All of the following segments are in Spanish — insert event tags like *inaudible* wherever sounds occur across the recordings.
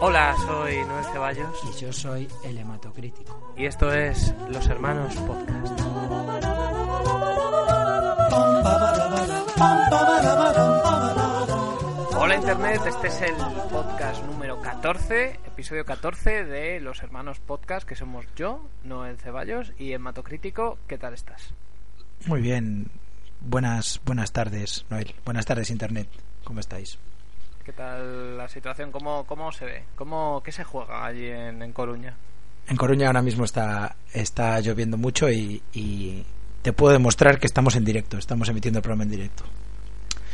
Hola, soy Noel Ceballos Y yo soy el hematocrítico. y esto es Los Hermanos Podcast. Hola Internet, este es el podcast número 14, episodio 14 de Los Hermanos Podcast, que somos yo, Noel Ceballos y Hematocrítico. ¿Qué tal estás? Muy bien. Buenas, buenas tardes, Noel. Buenas tardes, Internet. ¿Cómo estáis? ¿Qué tal la situación? ¿Cómo, cómo se ve? ¿Cómo, ¿Qué se juega allí en, en Coruña? En Coruña ahora mismo está, está lloviendo mucho y, y te puedo demostrar que estamos en directo. Estamos emitiendo el programa en directo.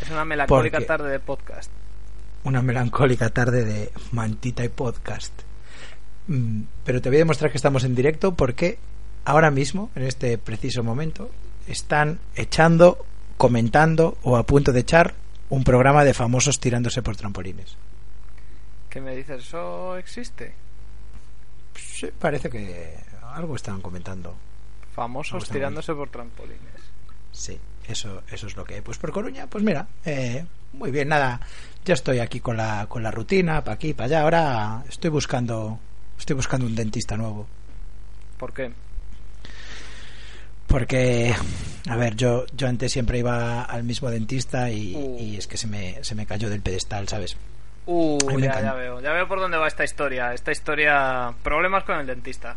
Es una melancólica Porque- tarde de podcast. Una melancólica tarde de mantita y podcast. Mm, Pero te voy a demostrar que estamos en directo porque ahora mismo, en este preciso momento, están echando, comentando o a punto de echar un programa de famosos tirándose por trampolines. ¿Qué me dices? ¿Eso existe? Sí, parece que algo estaban comentando. Famosos tirándose por trampolines. Sí, eso, eso es lo que. Pues por Coruña, pues mira, eh, muy bien, nada. Ya estoy aquí con la, con la rutina, para aquí, para allá. Ahora estoy buscando, estoy buscando un dentista nuevo. ¿Por qué? Porque, a ver, yo, yo antes siempre iba al mismo dentista y, Uh. y es que se me, se me cayó del pedestal, ¿sabes? Uh, ya, ya veo. Ya veo por dónde va esta historia. Esta historia... Problemas con el dentista.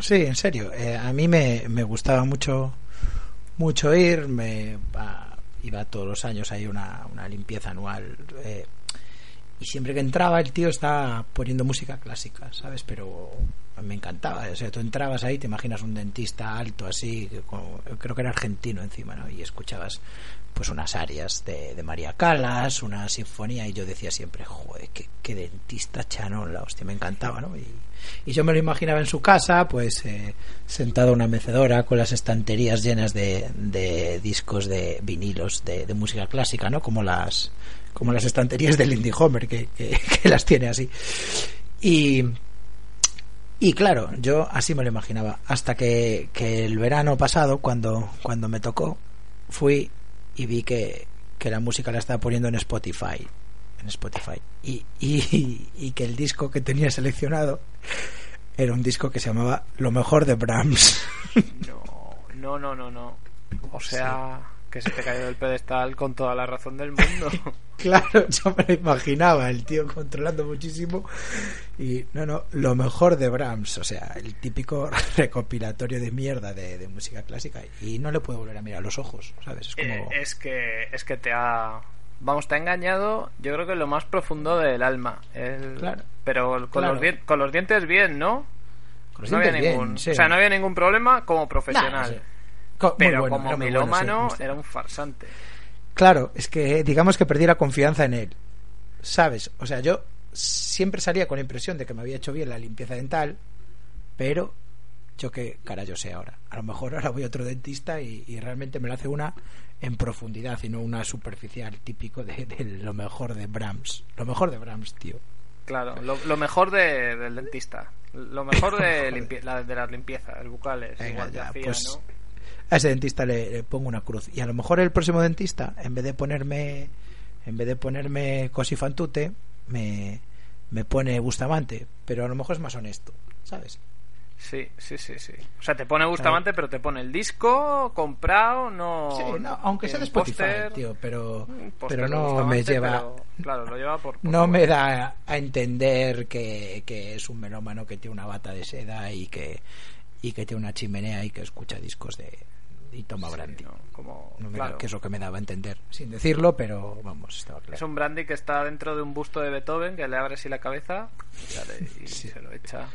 Sí, en serio. eh, a mí me, me gustaba mucho mucho ir. Me a- iba todos los años ahí una, una limpieza anual. eh, y siempre que entraba el tío estaba poniendo música clásica, ¿sabes? Pero me encantaba. O sea, tú entrabas ahí, te imaginas un dentista alto así, que con- creo que era argentino encima, ¿no? Y escuchabas pues unas arias de, de María Calas, una sinfonía, y yo decía siempre, joder, qué, qué dentista chanón, la hostia, me encantaba, ¿no? Y, y yo me lo imaginaba en su casa, pues eh, sentado a una mecedora con las estanterías llenas de, de discos de vinilos de, de música clásica, ¿no? Como las como las estanterías del Indie Homer, que, que, *laughs* que las tiene así. Y, y claro, yo así me lo imaginaba. Hasta que, que el verano pasado, cuando, cuando me tocó, fui y vi que, que la música la estaba poniendo en Spotify. En Spotify. Y, y, y que el disco que tenía seleccionado era un disco que se llamaba Lo mejor de Brahms. No, no, no, no, no. O sea, que se te cayó del pedestal con toda la razón del mundo. *laughs* Claro, yo me lo imaginaba, el tío controlando muchísimo. Y no, no, lo mejor de Brahms, o sea, el típico *laughs* recopilatorio de mierda de, de música clásica. Y no le puedo volver a mirar los ojos, ¿sabes? Es como. Eh, es que es que te ha vamos te ha engañado yo creo que lo más profundo del alma El- Claro. pero con Claro. los dien- con los dientes bien no con los no había dientes bien, ningún sí. o sea no había ningún problema como Nah, profesional muy pero bueno, como bueno, melómano sí, era un farsante Claro, es que digamos que perdí la confianza en él. ¿Sabes? O sea, yo siempre salía con la impresión de que me había hecho bien la limpieza dental, pero yo qué cara yo sé ahora. A lo mejor ahora voy a otro dentista y, y realmente me lo hace una en profundidad y no una superficial típico de, de lo mejor de Brahms. Lo mejor de Brahms, tío. claro lo, lo mejor de- del dentista lo mejor de, *laughs* limpie- la- de las limpiezas Venga, igual ya, hacía, pues, ¿no? A ese dentista le, le pongo una cruz. Y a lo mejor el próximo dentista, en vez de ponerme en vez de ponerme cosifantute, me, me pone Bustamante. Pero a lo mejor es más honesto, ¿sabes? Sí, sí, sí, sí. O sea, te pone Bustamante, pero te pone el disco comprado, no. Sí, no, aunque sea de Spotify, tío, pero, pero no me lleva... pero, claro, lo lleva por. por No me da a entender que, que es un melómano que tiene una bata de seda y que, y que tiene una chimenea y que escucha discos de y toma Sí, brandy. no, como, No claro. que es lo que me daba a entender, sin decirlo, pero vamos, estaba claro. Es un brandy que está dentro de un busto de Beethoven que le abre así la cabeza y, Sí. se lo echa.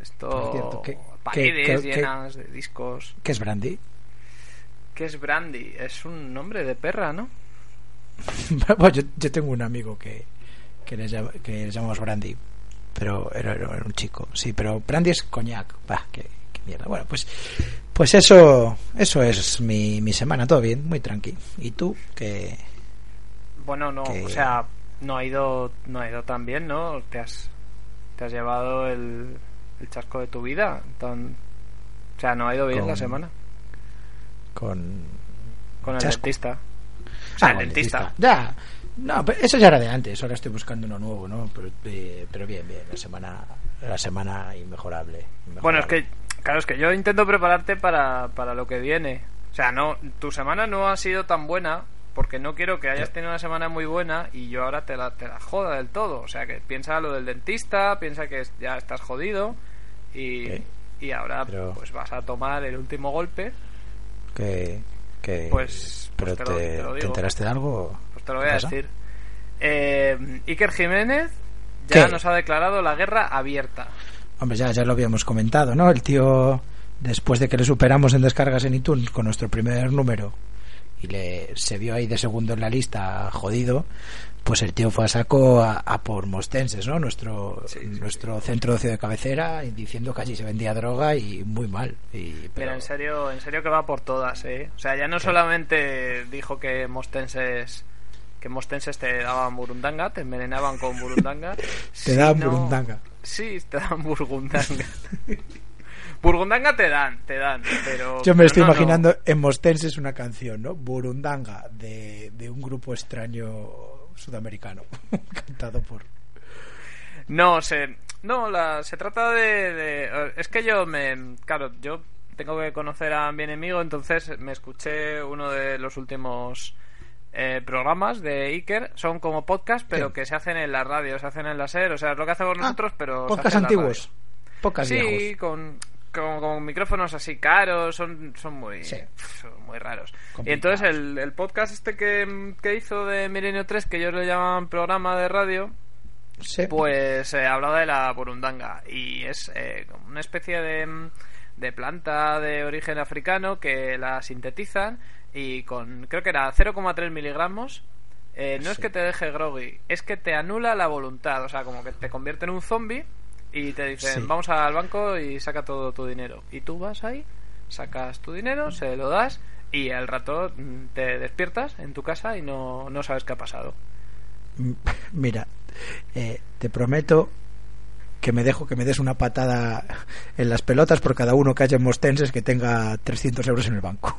Esto. cierto, ¿qué- paredes llenas de discos. ¿Qué es Brandy? ¿Qué es Brandy? Es un nombre de perra, ¿no? *laughs* Bueno, yo, yo tengo un amigo que, que, le llama- que le llamamos Brandy, pero era, era un chico. Sí, pero Brandy es coñac. Va, qué mierda. Bueno, pues pues eso eso es mi, mi semana. Todo bien, muy tranqui. ¿Y tú? que Bueno, no, o sea, no ha ido, no ha ido tan bien, ¿no? Te has, te has llevado el, el chasco de tu vida. Tan, o sea, no ha ido bien Con- la semana con... con el chasco. dentista. O sea, Ah, el dentista. Ya. No, pero eso ya era de antes. Ahora estoy buscando uno nuevo, ¿no? Pero, eh, pero bien, bien. La semana la semana inmejorable. Bueno, es que, claro, es que yo intento prepararte para, para lo que viene. O sea, no, tu semana no ha sido tan buena porque no quiero que hayas Ya. tenido una semana muy buena y yo ahora te la, te la joda del todo. O sea, que piensa lo del dentista, piensa que ya estás jodido y, y ahora Pero- pues vas a tomar el último golpe. que, que Pues- pero pues te lo- te, te lo ¿te digo. enteraste de algo Pues te lo ¿Qué voy a pasa? decir. Eh, Iker Jiménez ya ¿Qué? nos ha declarado la guerra abierta. Hombre, ya, ya lo habíamos comentado, ¿no? El tío, después de que le superamos en descargas en iTunes con nuestro primer número y le se vio ahí de segundo en la lista, jodido, pues el tío fue a saco a, a por Mostenses, ¿no? Nuestro, Sí, sí, nuestro centro de ocio de cabecera, y diciendo que allí se vendía droga y muy mal. Y, pero- en serio, en serio que va por todas, ¿eh? O sea, ya no solamente dijo que mostenses que mostenses te daban burundanga, te envenenaban con burundanga. *laughs* Te daban burundanga. Sí, te dan burgundanga. *laughs* burgundanga te dan, te dan, pero... Yo me pero estoy no, no. imaginando en Mostenses una canción, ¿no? Burundanga, de, de un grupo extraño sudamericano, *laughs* cantado por... No, se, no la, se trata de, de- Es que yo me... Claro, yo tengo que conocer a mi enemigo, entonces me escuché uno de los últimos eh, programas de Iker. Son como podcast, pero que se hacen en la radio, se hacen en la SER. O sea, es lo que hacemos Ah, nosotros, pero... Podcast antiguos. Podcast Sí, viejos. con, con, con micrófonos así caros, son, son muy Sí. son muy raros. Y entonces el, el podcast este que, que hizo de Milenio 3, que ellos le llaman programa de radio, Sí. pues eh, hablaba de la burundanga y es eh, como una especie de, de planta de origen africano que la sintetizan y con creo que era 0,3 miligramos eh, no es que te deje groggy es que te anula la voluntad o sea como que te convierte en un zombie y te dicen Sí. vamos al banco y saca todo tu dinero y tú vas ahí sacas tu dinero se lo das y al rato mm, te despiertas en tu casa y no, no sabes qué ha pasado M- Mira, eh, te prometo que me dejo que me des una patada en las pelotas por cada uno que haya en Mostenses que tenga 300 euros en el banco.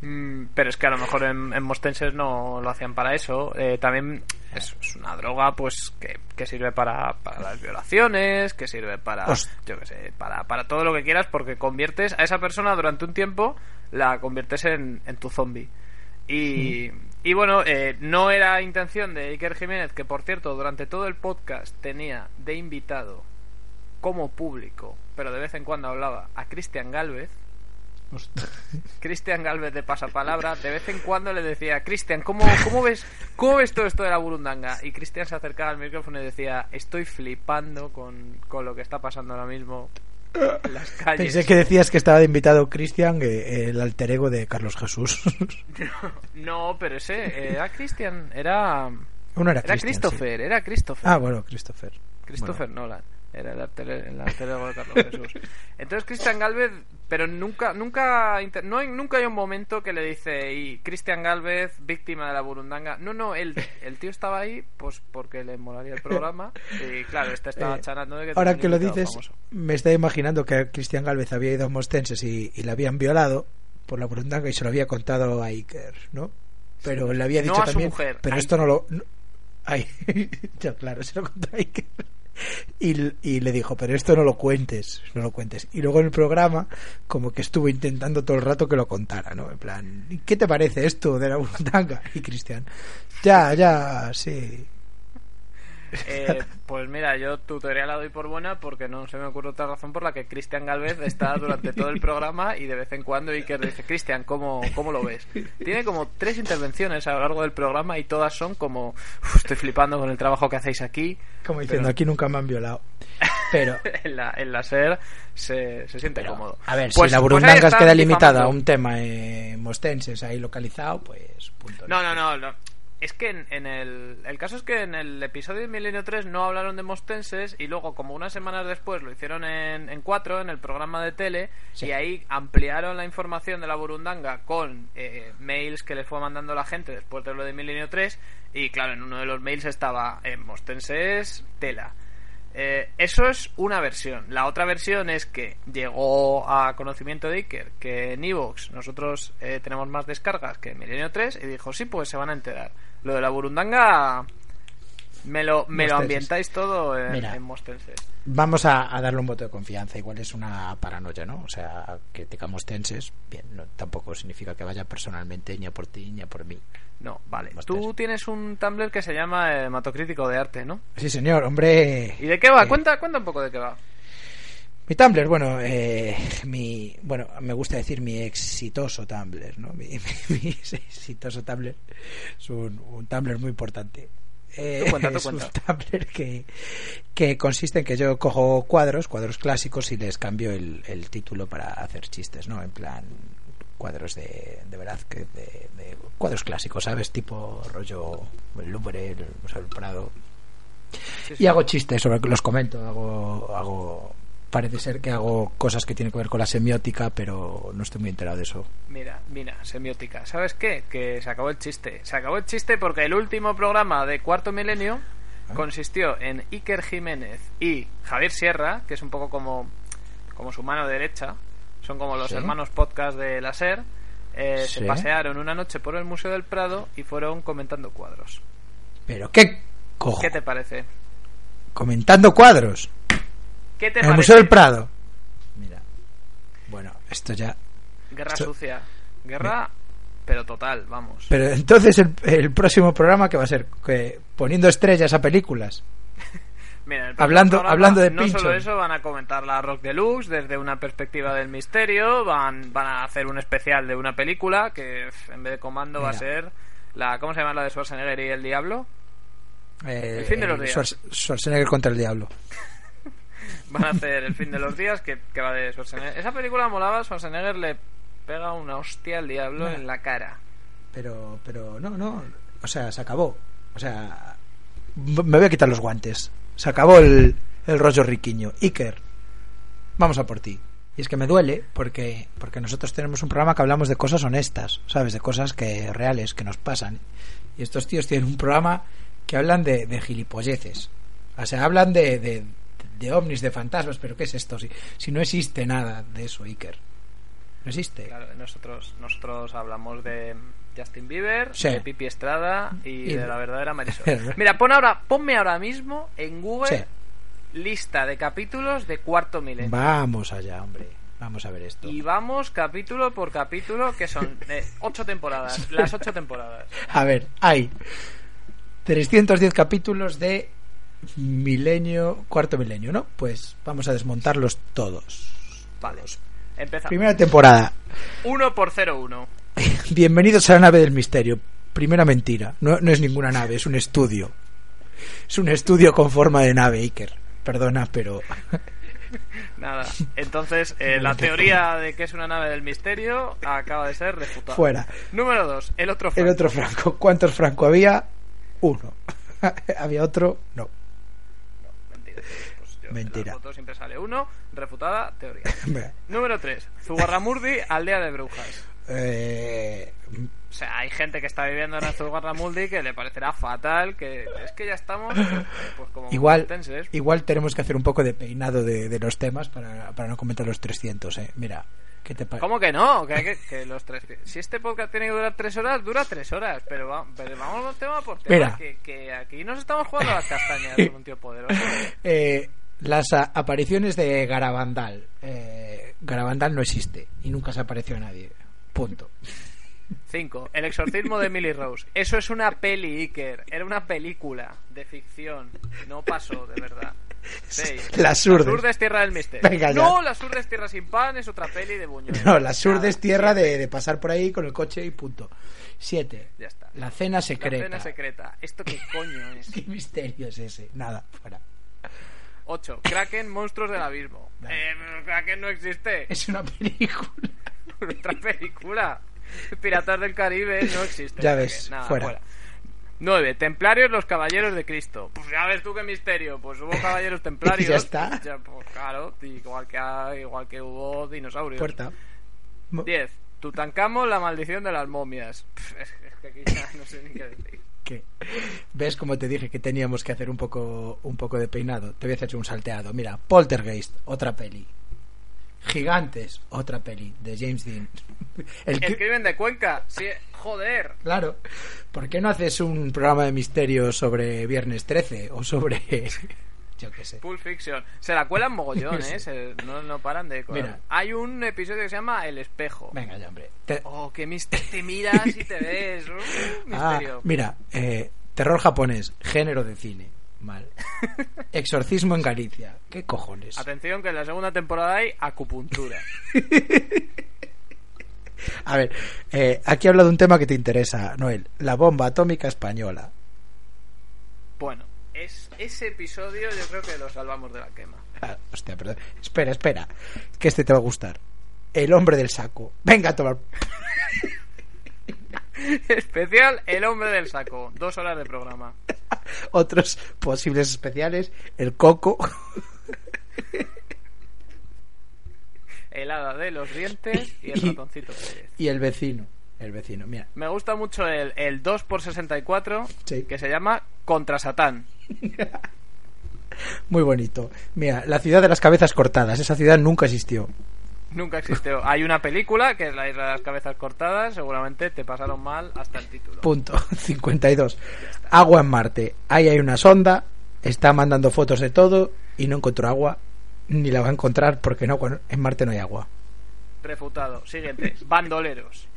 Mm, pero es que a lo mejor en, en Mostenses no lo hacían para eso. Eh, también es, es una droga pues que, que sirve para, para las violaciones, que sirve para, yo qué sé, para, para todo lo que quieras porque conviertes a esa persona durante un tiempo, la conviertes en, en tu zombie. Y, y bueno, eh, no era intención de Iker Jiménez, que por cierto, durante todo el podcast tenía de invitado como público, pero de vez en cuando hablaba a Cristian Galvez. Cristian Galvez de Pasapalabra, de vez en cuando le decía, Cristian, ¿cómo, cómo, ves, ¿cómo ves todo esto de la burundanga? Y Cristian se acercaba al micrófono y decía, estoy flipando con, con lo que está pasando ahora mismo en las calles. Pensé que decías que estaba de invitado Cristian, eh, el alter ego de Carlos Jesús. *laughs* No, pero ese era Cristian, era... Uno era Era sí. Christopher, era Christopher. Ah, bueno, Christopher. Christopher Nolan. Era el alter, el alter ego de Carlos Jesús. *laughs* Entonces Cristian Galvez, pero nunca, nunca, no hay, nunca hay un momento que le dice y Cristian Galvez, víctima de la burundanga. No, no, el, el tío estaba ahí, pues porque le molaría el programa. *laughs* Y claro, este estaba Eh, charlando de que Ahora que lo dices, famoso. me estoy imaginando que Cristian Galvez había ido a Mostenses y, y le habían violado por la burundanga y se lo había contado a Iker, ¿no? Pero le había No dicho a su también, mujer, pero esto no lo... no- ay, *laughs* ya claro, se lo contó a Iker. Y, y le dijo, pero esto no lo cuentes, no lo cuentes. Y luego en el programa, como que estuvo intentando todo el rato que lo contara, ¿no? En plan, ¿qué te parece esto de la burundanga? Y Cristian, ya, ya, sí. Eh, pues mira, yo tu teoría la doy por buena porque no se me ocurre otra razón por la que Cristian Galvez está durante todo el programa y de vez en cuando Iker dice, Cristian, ¿cómo, ¿cómo lo ves? Tiene como tres intervenciones a lo largo del programa y todas son como, "Uf, estoy flipando con el trabajo que hacéis aquí. Como diciendo, Pero- aquí nunca me han violado. Pero, *laughs* en la, en la SER se, se siente pero, cómodo. a ver, Pues- si la pues ahí Burundangas están queda limitada a un tema eh, mostenses ahí localizado, pues punto. No, no, no, no. Es que en, en el... El caso es que en el episodio de Milenio 3 no hablaron de mostenses y luego como unas semanas después lo hicieron en, en 4, en el programa de tele, Sí. y ahí ampliaron la información de la burundanga con eh, mails que les fue mandando la gente después de lo de Milenio 3 y claro, en uno de los mails estaba en mostenses tela. Eh, eso es una versión. La otra versión es que llegó a conocimiento de Iker que en Evox nosotros eh, tenemos más descargas que en Milenio 3 y dijo, sí, pues se van a enterar. Lo de la Burundanga me lo, me lo ambientáis todo en, Mira. en Mostenses. Vamos a, a darle un voto de confianza. Igual es una paranoia, ¿no? O sea, criticamos tenses. Bien, no, tampoco significa que vaya personalmente ni a por ti ni a por mí. No, vale. Tú tienes un Tumblr que se llama eh, Hematocrítico de Arte, ¿no? Sí, señor, hombre. ¿Y de qué va? Eh, Cuenta, cuenta un poco de qué va. Mi Tumblr, bueno, eh, mi, bueno, me gusta decir mi exitoso Tumblr, ¿no? Mi, *laughs* mi- mi exitoso Tumblr es un, un Tumblr muy importante. Eh, cuenta, es cuenta. un Tumblr que, que consiste en que yo cojo cuadros, cuadros clásicos y les cambio el, el título para hacer chistes, ¿no? En plan cuadros de, de verdad que de, de cuadros clásicos, ¿sabes? Tipo rollo el Louvre, el Museo del Prado, Sí, y hago chistes sobre los comento hago hago parece ser que hago cosas que tienen que ver con la semiótica pero no estoy muy enterado de eso Mira, mira, semiótica. ¿Sabes qué? Que se acabó el chiste. Se acabó el chiste porque el último programa de Cuarto Milenio Ah. consistió en Iker Jiménez y Javier Sierra, que es un poco como, como su mano derecha. Son como los Sí. hermanos podcast de la SER. Eh, Se pasearon una noche por el Museo del Prado y fueron comentando cuadros. pero qué cojo ¿Qué te parece? comentando cuadros ¿Qué te el parece? Museo del Prado mira bueno esto ya Guerra Esto- sucia. Guerra, pero total, vamos. pero entonces el, el próximo programa que va a ser que poniendo estrellas a películas *laughs* Mira, Hablando- programa, hablando de no solo eso, van a comentar la Rock Deluxe desde una perspectiva del misterio, van, van a hacer un especial de una película que en vez de comando va a ser la ¿cómo se llama la de Schwarzenegger y el diablo? eh, El fin de los eh, días. Schwarz- Schwarzenegger contra el diablo Van a hacer el fin de los días que, que va de Schwarzenegger. Esa película molaba, Schwarzenegger le pega una hostia al diablo en la cara. pero pero no no o sea se acabó. O sea me voy a quitar los guantes. Se acabó el, el rollo riquiño. Iker vamos a por ti. Y es que me duele porque porque nosotros tenemos un programa que hablamos de cosas honestas sabes de cosas que reales que nos pasan. Y estos tíos tienen un programa que hablan de, de gilipolleces. O sea hablan de, de de ovnis de fantasmas pero qué es esto si, si no existe nada de eso Iker no existe Claro, nosotros, nosotros hablamos de Justin Bieber, Sí. de Pipi Estrada y, Y- de la verdadera Marisol. *laughs* Mira, pon ahora, ponme ahora mismo en Google Sí. lista de capítulos de Cuarto Milenio. Vamos allá, hombre. Vamos a ver esto. Y vamos capítulo por capítulo, que son eh, ocho temporadas, *laughs* las ocho temporadas. A ver, hay 310 capítulos de milenio, cuarto milenio, ¿no? Pues vamos a desmontarlos todos. Vale, empezamos. Primera temporada. 1 por 01. *laughs* Bienvenidos a la nave del misterio. Primera mentira. No, no es ninguna nave, es un estudio. Es un estudio con forma de nave, Iker. Perdona, pero *laughs* Nada. Entonces, eh, la teoría de que es una nave del misterio acaba de ser refutada. fuera. Número 2. El otro El Franco. otro Franco. ¿Cuántos Franco había? Uno. *laughs* había otro? No. Mentira. Pues yo, siempre sale uno, refutada, teoría. *laughs* Número 3. Zugarramurdi, aldea de brujas. Eh, O sea, hay gente que está viviendo en Zugarramurdi que le parecerá fatal, que es que ya estamos pues como igual, igual tenemos que hacer un poco de peinado de, de los temas para, para no comentar los 300, ¿eh? Mira, ¿qué te parece? ¿Cómo que no? Que, que, que los tres... Si este podcast tiene que durar tres horas, dura tres horas. Pero, va- pero vamos tema por tema. Mira. Que, que aquí nos estamos jugando las castañas *laughs* con un tío poderoso. Eh, las a- apariciones de Garabandal. Eh, Garabandal no existe y nunca se apareció a nadie. Punto. 5. El exorcismo de Emily Rose. Eso es una peli, Iker. Era una película de ficción. No pasó, de verdad. 6. *laughs* Las Urdes. Las Urdes Tierra del Misterio. Venga, no, Las Urdes Tierra sin pan es otra peli de Buñuel. No, la sur Nada, es tierra de, de pasar por ahí con el coche y punto. Siete. Ya está. La cena secreta. La cena secreta. ¿Esto qué *laughs* coño es? ¿Qué misterio es ese? Nada, fuera. 8. Kraken, monstruos del abismo. Eh, Kraken no existe. Es una película. *laughs* Otra película. Piratas del Caribe no existe. Ya ves, Nada, fuera. 9. Templarios, los caballeros de Cristo. Pues ya ves tú qué misterio. Pues hubo caballeros *laughs* templarios. Ya está. Ya, pues claro, igual que, igual que hubo dinosaurios. Puerta. Mo- 10. Tutankamón, la maldición de las momias. Es, es que aquí ya no sé ni qué decir. *laughs* ¿Qué? ¿Ves como te dije que teníamos que hacer un poco, un poco de peinado? Te voy a hacer un salteado. Mira, Poltergeist, otra peli. Gigantes, otra peli de James Dean. El El cri- crimen de Cuenca. Sí, joder. Claro. ¿Por qué no haces un programa de misterio sobre Viernes 13 o sobre *laughs* yo qué sé? Pulp Fiction. Se la cuelan mogollón. *laughs* ¿eh? Se- no, no paran de colar. Mira. Hay un episodio que se llama El espejo. Venga ya, hombre. Te- Oh, qué misterio. Te miras y te ves. *laughs* Uh, Ah, misterio. mira, eh, terror japonés, género de cine. Mal. *laughs* Exorcismo en Galicia. ¿Qué cojones? Atención que en la segunda temporada hay acupuntura. *laughs* A ver, eh, aquí habla de un tema que te interesa, Noel. La bomba atómica española. Bueno, es, ese episodio yo creo que lo salvamos de la quema. Ah, hostia, perdón. Espera, espera. Que este te va a gustar. El hombre del saco. Venga a tomar. *laughs* Especial El hombre del saco. Dos horas de programa. *laughs* Otros posibles especiales. El coco. *laughs* El hada de los dientes y el *laughs* Y- ratoncito Pérez. Y el vecino. El vecino, mira. Me gusta mucho el, el 2x64 Sí. que se llama Contra Satán. Muy bonito. Mira, la ciudad de las cabezas cortadas. Esa ciudad nunca existió. Nunca existió. Hay una película que es La Isla de las Cabezas Cortadas. Seguramente te pasaron mal hasta el título. Punto. *laughs* 52. Agua en Marte. Ahí hay una sonda. Está mandando fotos de todo. Y no encontró agua. Ni la va a encontrar porque no, en Marte no hay agua. Refutado. Siguiente. Bandoleros.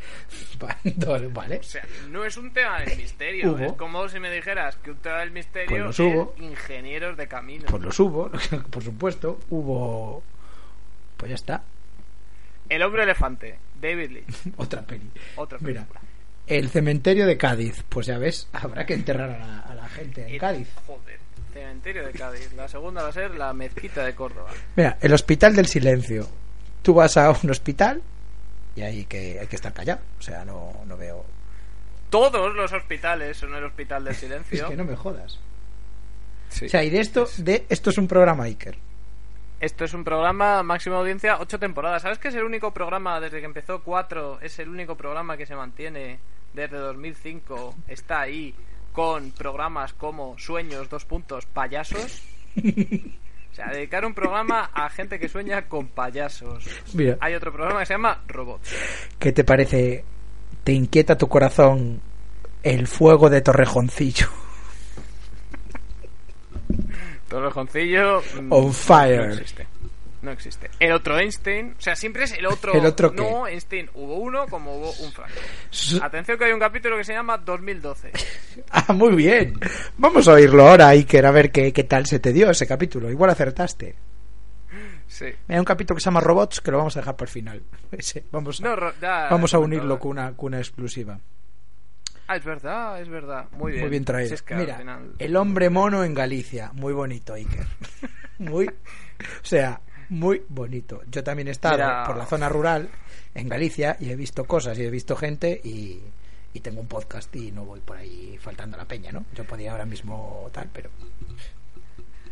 *laughs* Vale. O sea, no es un tema del misterio. Hubo. Es como si me dijeras que un tema del misterio Pues es ingenieros de camino. Pues los hubo, *laughs* por supuesto. Hubo. Pues ya está. El hombre elefante. David Lee. *laughs* Otra peli. Otra Mira, película. el cementerio de Cádiz. Pues ya ves, *laughs* habrá que enterrar a la, a la gente en El- Cádiz. Joder. Cementerio de Cádiz. La segunda va a ser la mezquita de Córdoba. Mira, el hospital del silencio. Tú vas a un hospital y ahí que hay que estar callado. O sea, no, no veo. Todos los hospitales son el hospital del *laughs* silencio. Es que no me jodas. Sí. O sea, y de esto, de esto es un programa Iker. Esto es un programa máxima audiencia, ocho temporadas. ¿Sabes que es el único programa desde que empezó cuatro? Es el único programa que se mantiene desde 2005. Está ahí con programas como Sueños, dos puntos, payasos. O sea, dedicar un programa a gente que sueña con payasos. Mira, Hay otro programa que se llama Robots. ¿qué te parece? ¿Te inquieta tu corazón el fuego de Torrejoncillo? *laughs* Torrejoncillo. mm, On fire. No existe. No existe. El otro Einstein. O sea, siempre es el otro. ¿El otro qué? No, Einstein. Hubo uno como hubo un Franco. Atención que hay un capítulo que se llama 2012. *laughs* Ah, muy bien. Vamos a oírlo ahora, Iker, a ver qué, qué tal se te dio ese capítulo. Igual acertaste. Sí. Hay un capítulo que se llama Robots que lo vamos a dejar por el final. *laughs* Ese, vamos a, No, ya- vamos a ya unirlo con una, con una exclusiva. Ah, es verdad, es verdad. Muy bien. Muy bien traído. Si es que al Mira, final- el hombre mono en Galicia. Muy bonito, Iker. *laughs* Muy, o sea, muy bonito. Yo también he estado Mira. por la zona rural en Galicia y he visto cosas y he visto gente y, y tengo un podcast y no voy por ahí faltando a la peña, ¿no? Yo podía ahora mismo tal, pero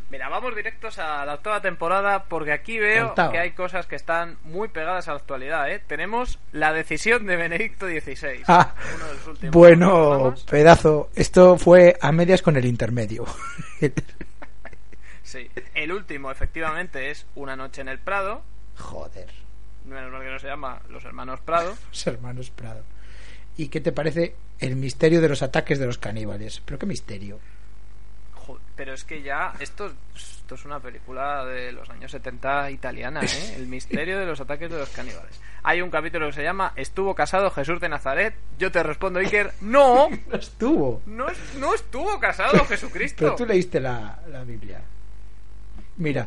Mira, vamos directos a la octava temporada porque aquí veo que hay cosas que están muy pegadas a la actualidad, ¿eh? Tenemos la decisión de Benedicto XVI. Ah, uno de los últimos bueno, pedazo. Esto fue a medias con el intermedio. Sí. El último, efectivamente, es Una noche en el Prado. Joder, Menos mal que no se llama Los Hermanos Prado. *laughs* los hermanos Prado. ¿Y qué te parece el misterio de los ataques de los caníbales? ¿Pero qué misterio? Pero es que ya esto, esto es una película de los años 70 italiana, ¿eh? El misterio de los ataques de los caníbales. Hay un capítulo que se llama ¿Estuvo casado Jesús de Nazaret? Yo te respondo, Iker, no. *laughs* No estuvo. No, no estuvo casado Jesucristo. Pero tú leíste la, la Biblia. Mira,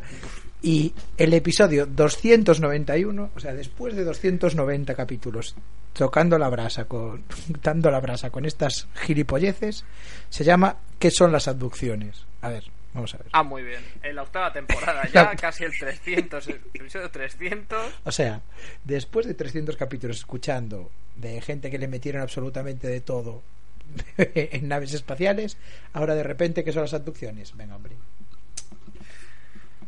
y el episodio 291, o sea, después de 290 capítulos tocando la brasa con *laughs* dando la brasa con estas gilipolleces, se llama ¿Qué son las abducciones? A ver, vamos a ver. Ah, muy bien. En la octava temporada, *laughs* ya casi el 300, el episodio 300. O sea, después de 300 capítulos escuchando de gente que le metieron absolutamente de todo *laughs* en naves espaciales, ahora de repente ¿qué son las abducciones? Venga, hombre.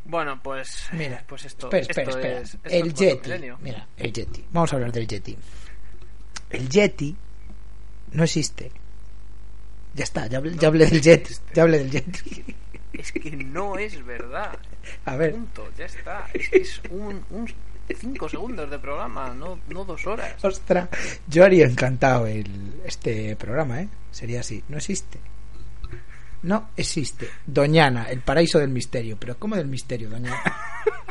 Bueno, pues Mira, pues esto, espera, espera, esto espera. es esto el es cuarto Yeti. milenio. Mira, el Yeti. Vamos a hablar del Yeti. El Yeti no existe. Ya está, ya hablé, ya hablé del Yeti. Ya hablé del Yeti. Es que no es verdad. A ver, Punto, ya está. Es que es un, un cinco segundos de programa, no, no dos horas. ostras, yo haría encantado el, este programa, ¿eh? Sería así. No existe. No existe. Doñana, el paraíso del misterio. Pero ¿cómo del misterio, Doñana?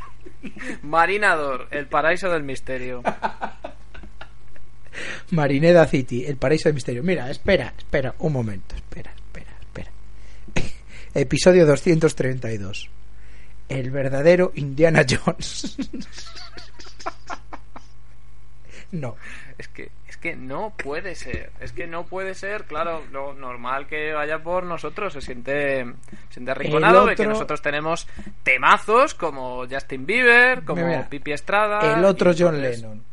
*laughs* Marinador, el paraíso del misterio. *laughs* Marineda City, el paraíso del misterio. Mira, espera, espera, un momento, espera, espera, espera. *laughs* Episodio 232. El verdadero Indiana Jones. no, Es que, que no puede ser. Es que no puede ser, claro, lo normal que vaya por nosotros. Se siente, se siente arrinconado de que otro- nosotros tenemos temazos como Justin Bieber, como Mira, Pipi Estrada. el otro John entonces- Lennon.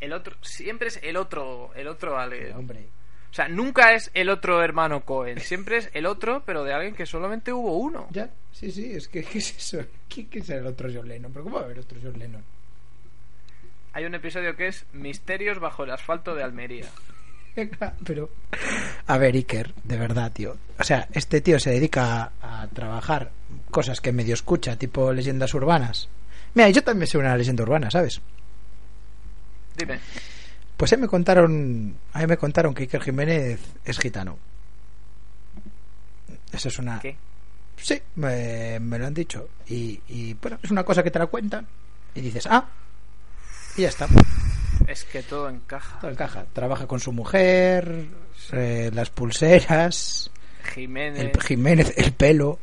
El otro, siempre es el otro, el otro alguien. Hombre, O sea, nunca es el otro hermano Cohen, siempre es el otro, pero de alguien que solamente hubo uno. ya, sí, sí, es que *laughs* ¿qué es eso? ¿Qué, qué es el otro John Lennon? ¿Pero cómo va a haber otro John Lennon? Hay un episodio que es Misterios bajo el asfalto de Almería. Venga, Pero, a ver, Iker, de verdad, tío. O sea, este tío se dedica a, a trabajar cosas que medio escucha, tipo leyendas urbanas. Mira, yo también soy una leyenda urbana, ¿sabes? Dime, Pues a mí me contaron, a mí me contaron que Iker Jiménez es gitano. Eso es una... ¿qué? Sí, me, me lo han dicho. Y, y, bueno, es una cosa que te la cuentan y dices, ah, y ya está. Es que todo encaja. Todo encaja. Trabaja con su mujer, eh, las pulseras, Jiménez. el Jiménez, el pelo,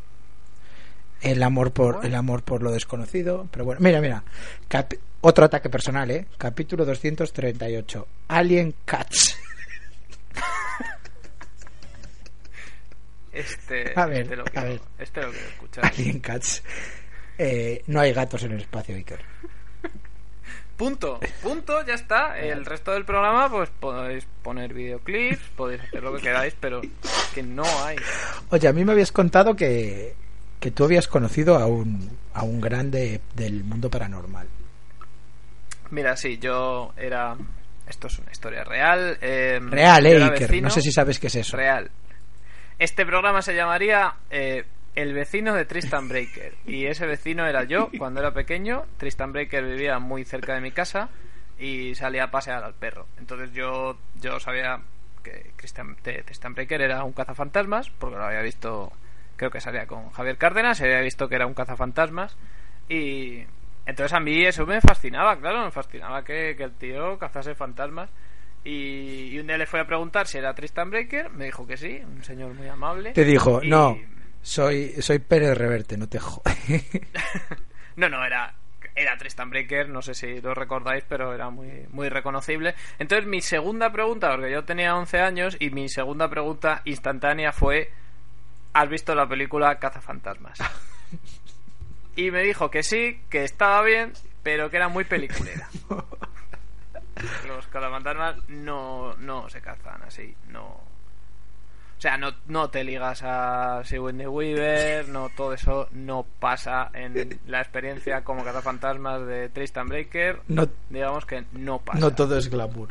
el amor por el amor por lo desconocido. Pero bueno, mira, mira. Cap- otro ataque personal, ¿eh? Capítulo 238. Alien Cats. *laughs* Este, A ver, este lo a quiero, ver. este lo quiero escuchar. Alien Cats. Eh, no hay gatos en el espacio, Iker. Punto, punto, ya está. El resto del programa, pues podéis poner videoclips, podéis hacer lo que queráis, pero que no hay. Oye, a mí me habías contado que, que tú habías conocido a un, a un grande del mundo paranormal. Mira, sí, yo era. Esto es una historia real. eh, Real, eh, Iker. vecino. No sé si sabes qué es eso. Real. Este programa se llamaría eh, El vecino de Tristan Breaker. Y ese vecino era yo cuando era pequeño. Tristan Breaker vivía muy cerca de mi casa y salía a pasear al perro. Entonces yo, yo sabía que Christian, T- Tristan Breaker era un cazafantasmas, porque lo había visto, creo que salía con Javier Cárdenas, y había visto que era un cazafantasmas. Y entonces a mí eso me fascinaba, claro, me fascinaba que, que el tío cazase fantasmas. Y, y un día le fui a preguntar si era Tristan Breaker, me dijo que sí, un señor muy amable. Te dijo, Y- no, soy, soy Pérez Reverte, no te jodas. *laughs* No, no, era, era Tristan Breaker, no sé si lo recordáis, pero era muy, muy reconocible. Entonces mi segunda pregunta, porque yo tenía 11 años, y mi segunda pregunta instantánea fue, ¿has visto la película Cazafantasmas? *laughs* Y me dijo que sí, que estaba bien, pero que era muy peliculera. *laughs* Los cazafantasmas no, no se cazan así, no... O sea, no, no te ligas a Sigourney Weaver, no todo eso no pasa en la experiencia como cazafantasmas de Tristan Breaker. No, Digamos que no pasa. no todo es glamour.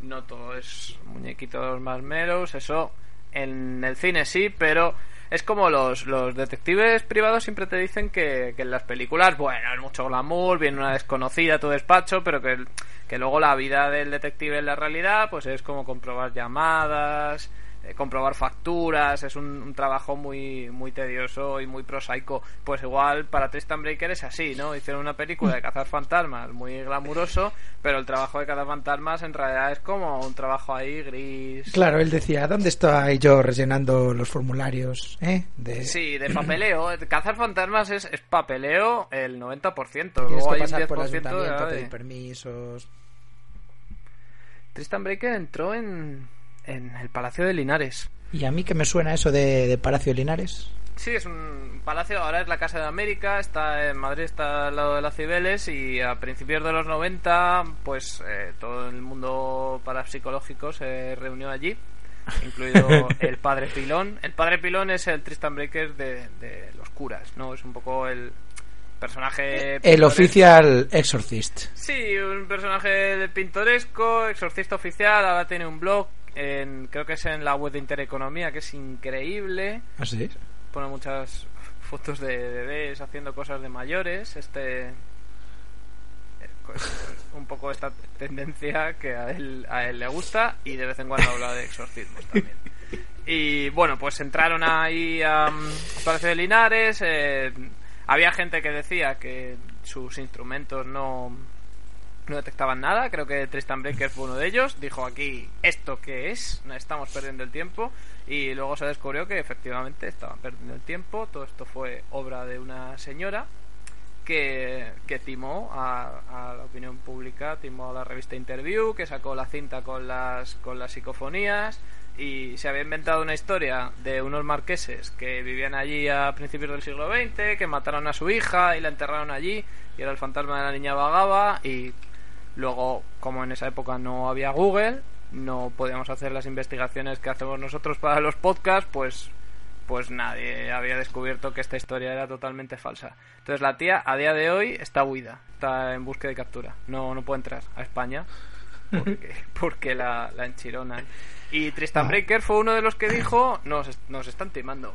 No todo es muñequitos más meros, eso en el cine sí, pero es como los, los detectives privados siempre te dicen que, que en las películas, bueno, es mucho glamour, viene una desconocida a tu despacho, pero que, que luego la vida del detective en la realidad, pues es como comprobar llamadas, eh, comprobar facturas, es un, un, trabajo muy muy tedioso y muy prosaico. Pues igual para Tristan Breaker es así, ¿no? Hicieron una película de cazar fantasmas muy glamuroso, pero el trabajo de cazar fantasmas en realidad es como un trabajo ahí gris. Claro, él decía, ¿dónde estoy yo rellenando los formularios? ¿eh? De... Sí, de papeleo. cazar fantasmas es, es papeleo el 90%. Tienes Luego que hay pasar un 10% por ayuntamiento, de- pedir permisos. Tristan Breaker entró en, en el Palacio de Linares. ¿Y a mí que me suena eso de, de Palacio de Linares? Sí, es un palacio, ahora es la Casa de América, está en Madrid, está al lado de las Cibeles y a principios de los 90 pues eh, todo el mundo parapsicológico se reunió allí, incluido *laughs* el Padre Pilón. El Padre Pilón es el Tristan Breaker de, de los curas, ¿no? Es un poco el personaje... El oficial exorcist. Sí, un personaje pintoresco, exorcista oficial, ahora tiene un blog, en, creo que es en la web de Intereconomía, que es increíble Así es. pone muchas fotos de bebés haciendo cosas de mayores. Este. eh, un poco esta tendencia que a él, a él le gusta y de vez en cuando habla de exorcismos también. Y bueno, pues entraron ahí a um, Palacio de Linares. eh, había gente que decía que sus instrumentos no, no detectaban nada. Creo que Tristan Breaker fue uno de ellos. Dijo aquí, ¿esto qué es? Estamos perdiendo el tiempo. Y luego se descubrió que efectivamente estaban perdiendo el tiempo. Todo esto fue obra de una señora que, que timó a, a la opinión pública, timó a la revista Interview, que sacó la cinta con las, con las psicofonías y se había inventado una historia de unos marqueses que vivían allí a principios del siglo XX, que mataron a su hija y la enterraron allí y era el fantasma de la niña vagaba y luego como en esa época no había Google no podíamos hacer las investigaciones que hacemos nosotros para los podcasts pues pues nadie había descubierto que esta historia era totalmente falsa. Entonces la tía a día de hoy está huida, está en búsqueda de captura. No, no puede entrar a España porque, *laughs* porque la, la enchironan. Y Tristan Ah. Breaker fue uno de los que dijo, nos, nos están timando.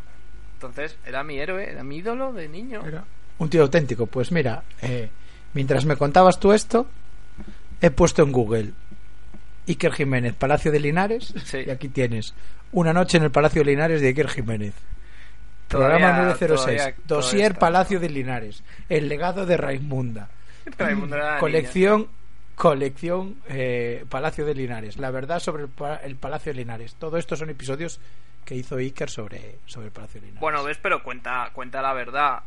Entonces era mi héroe, era mi ídolo de niño. Era un tío auténtico. Pues mira, eh, mientras me contabas tú esto, he puesto en Google Iker Jiménez, Palacio de Linares, Sí. y aquí tienes Una noche en el Palacio de Linares de Iker Jiménez. Todavía- Programa 906, todavía- Dosier. Palacio de Linares, El legado de Raimunda, *laughs* niña. colección colección eh, Palacio de Linares, la verdad sobre el, el Palacio de Linares. Todo esto son episodios que hizo Iker sobre, sobre el Palacio de Linares. Bueno, ves, pero cuenta, cuenta la verdad.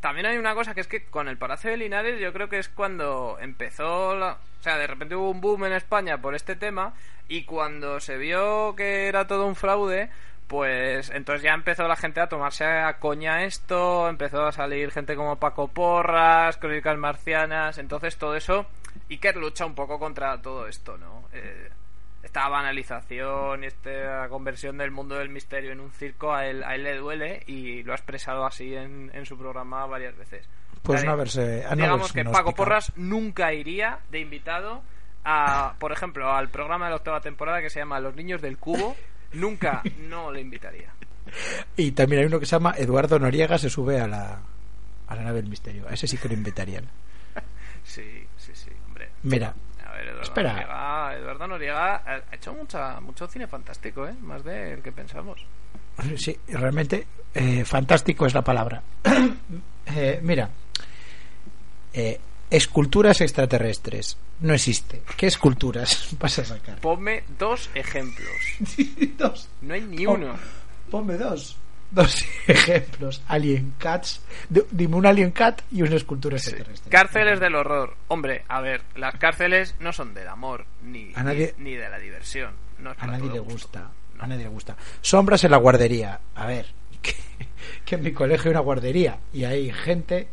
También hay una cosa que es que con el Palacio de Linares yo creo que es cuando empezó la... O sea, de repente hubo un boom en España por este tema y cuando se vio que era todo un fraude, pues entonces ya empezó la gente a tomarse a coña esto, empezó a salir gente como Paco Porras, Crónicas Marcianas, entonces todo eso... Iker lucha un poco contra todo esto, ¿no? Eh, esta banalización y esta conversión del mundo del misterio en un circo a él, a él le duele y lo ha expresado así en, en su programa varias veces. Pues no haberse- no digamos que Paco. Porras nunca iría de invitado a, por ejemplo, al programa de la octava temporada que se llama Los Niños del Cubo. Nunca no le invitaría. *laughs* Y también hay uno que se llama Eduardo Noriega se sube a la, a la nave del misterio. A ese sí que lo invitarían. *laughs* Sí, sí, sí, hombre. Mira, ver, Eduardo Espera. Noriega, Eduardo Noriega ha hecho mucha, mucho cine fantástico, ¿eh? Más del que pensamos. sí, realmente eh, fantástico es la palabra. *coughs* Eh, mira, eh, esculturas extraterrestres. No existe. ¿Qué esculturas *laughs* vas a sacar? Ponme dos ejemplos. *laughs* dos. No hay ni uno. Ponme dos. Dos *laughs* ejemplos. Alien Cats. Dime un Alien Cat y una escultura Sí. extraterrestre. Cárceles del horror. Hombre, a ver, las cárceles no son del amor ni, A nadie- ni, ni de la diversión. No A nadie le gusto. gusta. No. A nadie le gusta. Sombras en la guardería. A ver, *laughs* que, que en mi colegio hay una guardería y hay gente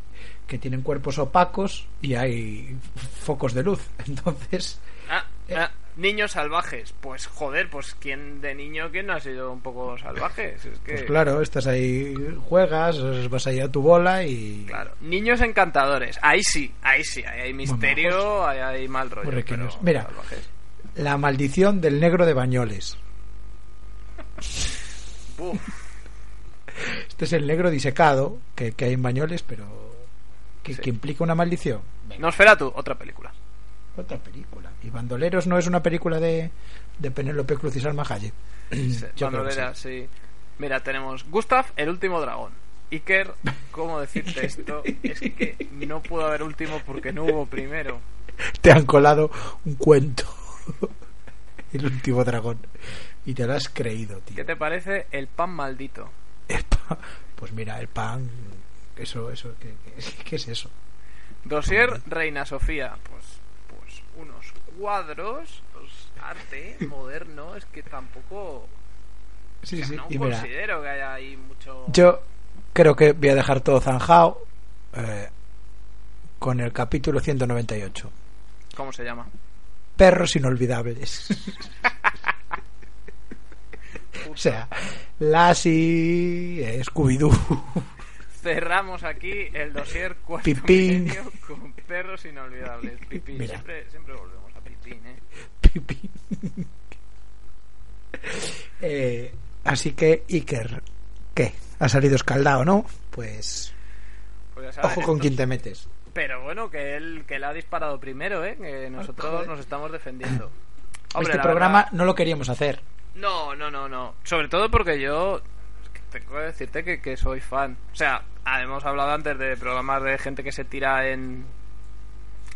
que tienen cuerpos opacos y hay focos de luz. *laughs* Entonces, Ah, Eh. ah, niños salvajes. Pues joder, pues quién de niño quién no ha sido un poco salvaje. Es que, pues claro, estás ahí, juegas, vas ahí a tu bola y. Claro. Niños encantadores. Ahí sí, ahí sí. Ahí hay misterio, ahí hay mal rollo. Pero Mira. salvajes. La maldición del negro de Bañoles. Este es el negro disecado que, que hay en Bañoles, pero que, Sí. que implica una maldición. Nosferatu, otra película. Otra película. Y Bandoleros no es una película de, de Penélope Cruz y Salma Hayek. *clears throat* Bandolera, sí. Mira, tenemos Gustav, el último dragón. Iker, ¿cómo decirte *laughs* esto? Es que no pudo haber último porque no hubo primero. Te han colado un cuento. *laughs* El último dragón. Y te lo has creído, tío. ¿Qué te parece el pan maldito? El pan- Pues mira, el pan. Eso, eso, ¿qué, qué- qué es eso? Dosier Reina Sofía. Cuadros, pues, arte *laughs* moderno, es que tampoco... Sí, o sea, sí. no Y mira, considero que haya ahí mucho... yo creo que voy a dejar todo zanjado eh, con el capítulo 198. ¿Cómo se llama? Perros inolvidables. *laughs* o sea, Lassie, Scooby-Doo. Cerramos aquí el dossier cuarto Pipín. con perros inolvidables. Pipín, siempre, siempre volvemos Pipín, ¿eh? Pipí. *laughs* Eh, así que, Iker, ¿qué? Ha salido escaldado, ¿no? Pues, Pues sabes, ojo con estos- quién te metes. Pero bueno, que él, que él ha disparado primero, ¿eh? Que nosotros nos estamos defendiendo. *clears throat* Hombre, este programa verdad- no lo queríamos hacer. No, no, no, no. Sobre todo porque yo tengo que decirte que, que soy fan. O sea, hemos hablado antes de programas de gente que se tira en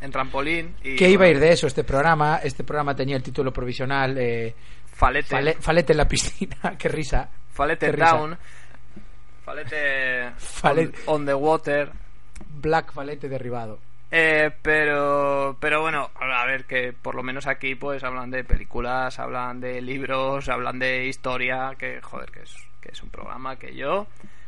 en trampolín y ¿Qué iba a ir de eso este programa? Este programa tenía el título provisional eh, Falete, Fale- Falete en la piscina. *laughs* Qué risa. Falete qué risa. down, Falete Fale- on, on the water. Black Falete derribado. Eh, pero pero bueno, a ver que por lo menos aquí pues hablan de películas, hablan de libros, hablan de historia, que joder, que es que es un programa que yo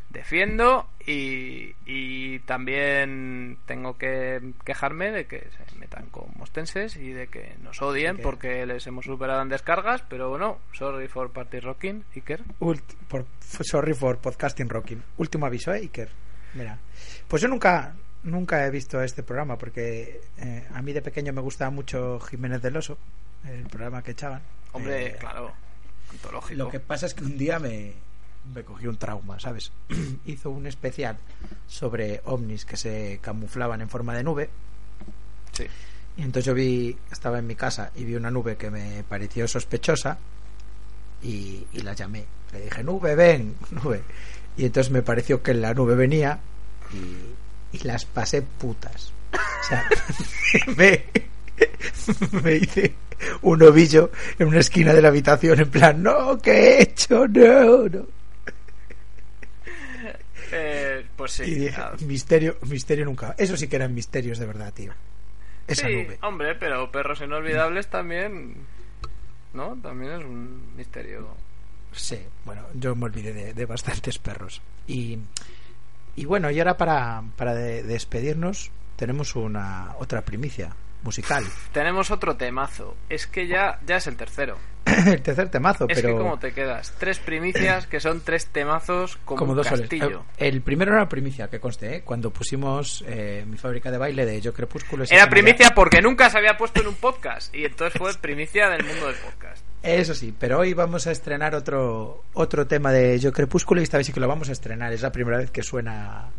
defiendo y, y también tengo que quejarme de que se metan con mostenses y de que nos odien que- porque les hemos superado en descargas, pero bueno, sorry for party rocking, Iker. Ult- por, sorry for podcasting rocking. Último aviso, ¿eh, Iker? Mira. Pues yo nunca nunca he visto este programa porque eh, a mí de pequeño me gustaba mucho Jiménez del Oso, el programa que echaban. Hombre, Eh, claro, antológico. Lo que pasa es que un día me, me cogió un trauma, ¿sabes? *clears throat* Hizo un especial sobre ovnis que se camuflaban en forma de nube. Sí. Y entonces yo vi, estaba en mi casa y vi una nube que me pareció sospechosa y, y la llamé. Le dije, nube, ven, *laughs* nube. Y entonces me pareció que la nube venía y, y las pasé putas. O sea, *laughs* me, *laughs* me hice un ovillo en una esquina de la habitación en plan, no, ¿qué he hecho? No, no. Eh, pues sí. Y dije, misterio, misterio nunca. Eso sí que eran misterios de verdad, tío. Esa sí, nube. hombre, pero perros inolvidables también, ¿no? También es un misterio. Sí, bueno, yo me olvidé de, de bastantes perros. Y, y bueno, y ahora para, para de- despedirnos tenemos una otra primicia musical. Tenemos otro temazo. Es que ya, ya es el tercero. *coughs* El tercer temazo, Es pero que cómo te quedas. Tres primicias que son tres temazos como, como un dos soles. castillo. Eh, El primero era primicia, que conste, ¿eh? cuando pusimos eh, mi fábrica de baile de Yo Crepúsculo. Era primicia porque nunca se había puesto en un podcast. Y entonces fue primicia del mundo del podcast. Eso sí, pero hoy vamos a estrenar otro otro tema de Yo Crepúsculo y esta vez sí que lo vamos a estrenar. Es la primera vez que suena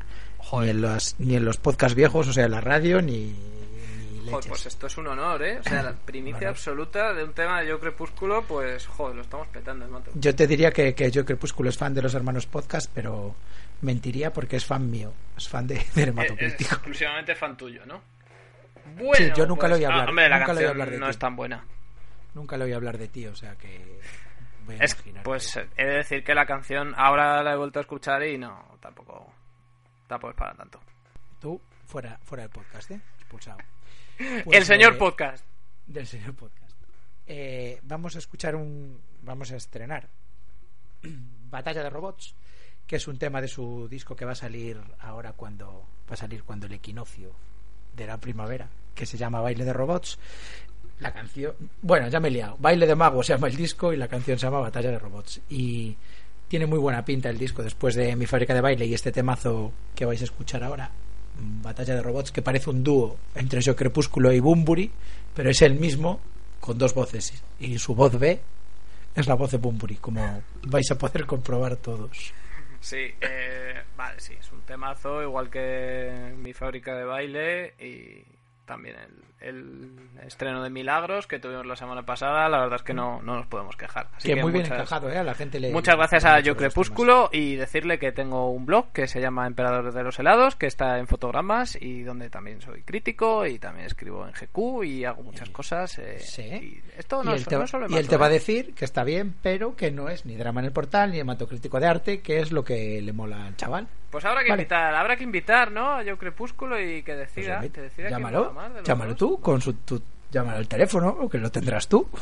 ni en los, ni en los podcasts viejos, o sea, en la radio, ni Joder, pues esto es un honor, ¿eh? O sea, la primicia Bueno. absoluta de un tema de Yo Crepúsculo, pues, joder, lo estamos petando, ¿eh, mato. Yo te diría que, que Yo Crepúsculo es fan de los hermanos podcast, pero mentiría porque es fan mío, es fan de, de Crítico. exclusivamente fan tuyo, ¿no? Bueno, Sí, yo nunca pues- lo oí hablar, Ah, hombre, la nunca lo canción hablar de no ti. es tan buena. Nunca le oí hablar de ti, o sea que voy a Es, pues he de decir que la canción ahora la he vuelto a escuchar y no, tampoco, tampoco es para tanto. tú fuera fuera del podcast, ¿eh? expulsado. El Pues, señor eh, podcast. del señor podcast. Eh, vamos a escuchar un. Vamos a estrenar *clears throat* Batalla de Robots, que es un tema de su disco que va a salir ahora cuando. Va a salir cuando el equinoccio de la primavera, que se llama Baile de Robots. La canción. Bueno, ya me he liado. Baile de Magos se llama el disco y la canción se llama Batalla de Robots. Y tiene muy buena pinta el disco después de mi fábrica de baile y este temazo que vais a escuchar ahora. Batalla de Robots, que parece un dúo entre Yo Crepúsculo y Bumburi, pero es el mismo con dos voces. Y su voz B es la voz de Bumburi, como vais a poder comprobar todos. Sí, eh, vale, sí, es un temazo igual que mi fábrica de baile y también el, el estreno de Milagros que tuvimos la semana pasada. La verdad es que no, no nos podemos quejar. Así que, que muy bien encajado, ¿eh? A la gente le. Muchas gracias le a Yo Crepúsculo y decirle que tengo un blog que se llama Emperador de los Helados, que está en fotogramas y donde también soy crítico y también escribo en GQ y hago muchas cosas. eh, Sí. y esto Y no, él es- te, no solo en y él te va a decir que está bien, pero que no es ni drama en el portal ni hematocrítico de arte, que es lo que le mola al chaval. Pues habrá que Vale. invitar, habrá que invitar, ¿no? A Yo Crepúsculo y que Pues, decida, hombre, que decida llámalo, de llámalo tú, con su, tu, llámalo al teléfono, o que lo tendrás tú. *laughs*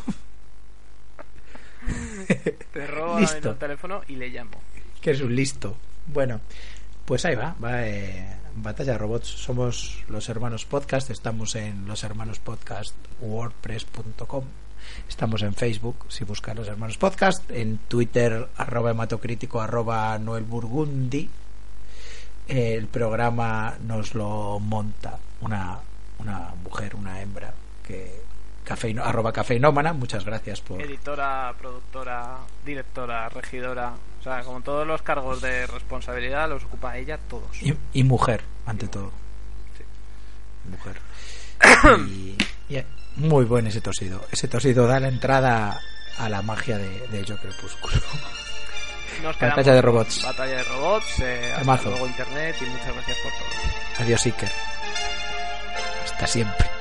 Te robo el teléfono y le llamo. que es un listo. Bueno, pues ahí va, va eh, Batalla de Robots. Somos los hermanos podcast, estamos en los hermanos podcast wordpress.com. Estamos en Facebook, si buscas los hermanos podcast, en Twitter, arroba hematocrítico, arroba Noel Burgundi. El programa nos lo monta una, una mujer, una hembra, que cafeino, arroba cafeinómana. Muchas gracias por, Editora, productora, directora, regidora. O sea, como todos los cargos de responsabilidad los ocupa ella todos. Y, y mujer, ante todo. Mujer. *coughs* Y, y muy buen ese tosido. Ese tosido da la entrada a la magia de, de Yo Crepúsculo. Nos Batalla de robots. Batalla de robots. Eh, hasta luego internet y muchas gracias por todo. Adiós, Iker. Hasta siempre.